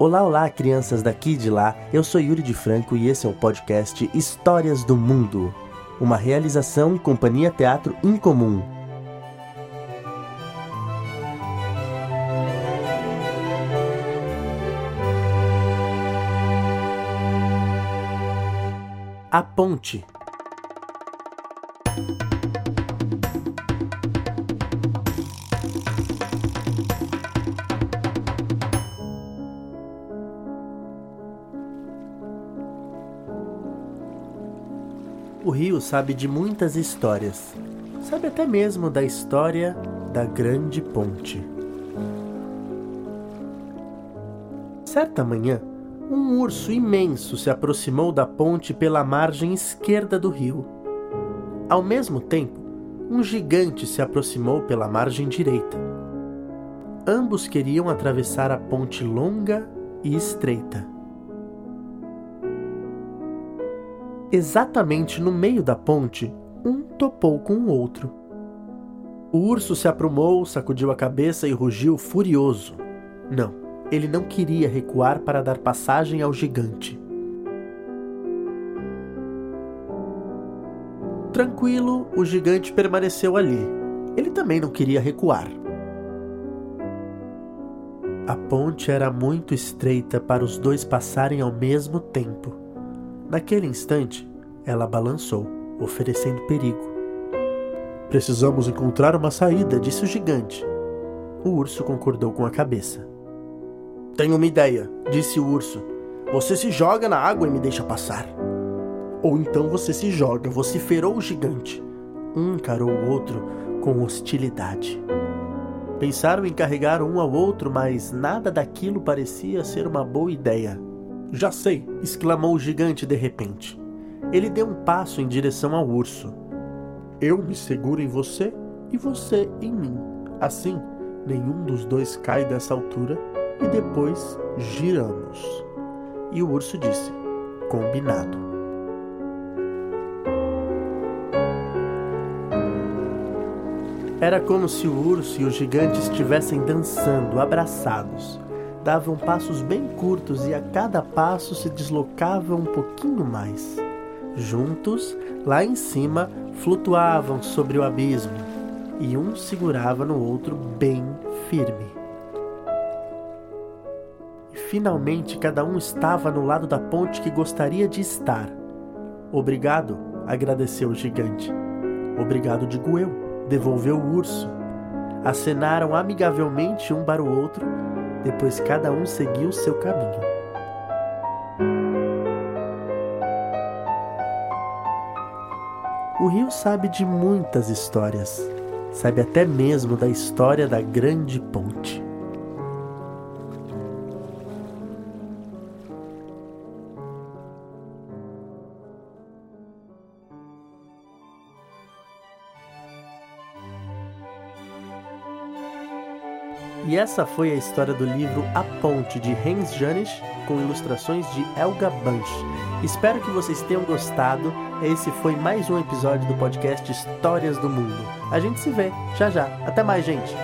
Olá, olá, crianças daqui e de lá. Eu sou Yuri de Franco e esse é o podcast Histórias do Mundo, uma realização Companhia Teatro Incomum. A Ponte O rio sabe de muitas histórias. Sabe até mesmo da história da Grande Ponte. Certa manhã, um urso imenso se aproximou da ponte pela margem esquerda do rio. Ao mesmo tempo, um gigante se aproximou pela margem direita. Ambos queriam atravessar a ponte longa e estreita. Exatamente no meio da ponte, um topou com o outro. O urso se aprumou, sacudiu a cabeça e rugiu furioso. Não, ele não queria recuar para dar passagem ao gigante. Tranquilo, o gigante permaneceu ali. Ele também não queria recuar. A ponte era muito estreita para os dois passarem ao mesmo tempo. Naquele instante, ela balançou, oferecendo perigo. Precisamos encontrar uma saída, disse o gigante. O urso concordou com a cabeça. Tenho uma ideia, disse o urso. Você se joga na água e me deixa passar. Ou então você se joga, vociferou o gigante. Um encarou o outro com hostilidade. Pensaram em carregar um ao outro, mas nada daquilo parecia ser uma boa ideia. Já sei! exclamou o gigante de repente. Ele deu um passo em direção ao urso. Eu me seguro em você e você em mim. Assim, nenhum dos dois cai dessa altura e depois giramos. E o urso disse: Combinado. Era como se o urso e o gigante estivessem dançando, abraçados davam passos bem curtos e a cada passo se deslocavam um pouquinho mais. Juntos, lá em cima, flutuavam sobre o abismo e um segurava no outro bem firme. E finalmente cada um estava no lado da ponte que gostaria de estar. Obrigado, agradeceu o gigante. Obrigado, digo eu, devolveu o urso. Acenaram amigavelmente um para o outro depois cada um seguiu seu caminho. O rio sabe de muitas histórias, sabe até mesmo da história da Grande Ponte. E essa foi a história do livro A Ponte de Hans Janisch, com ilustrações de Elga Bunch. Espero que vocês tenham gostado. Esse foi mais um episódio do podcast Histórias do Mundo. A gente se vê já já. Até mais, gente.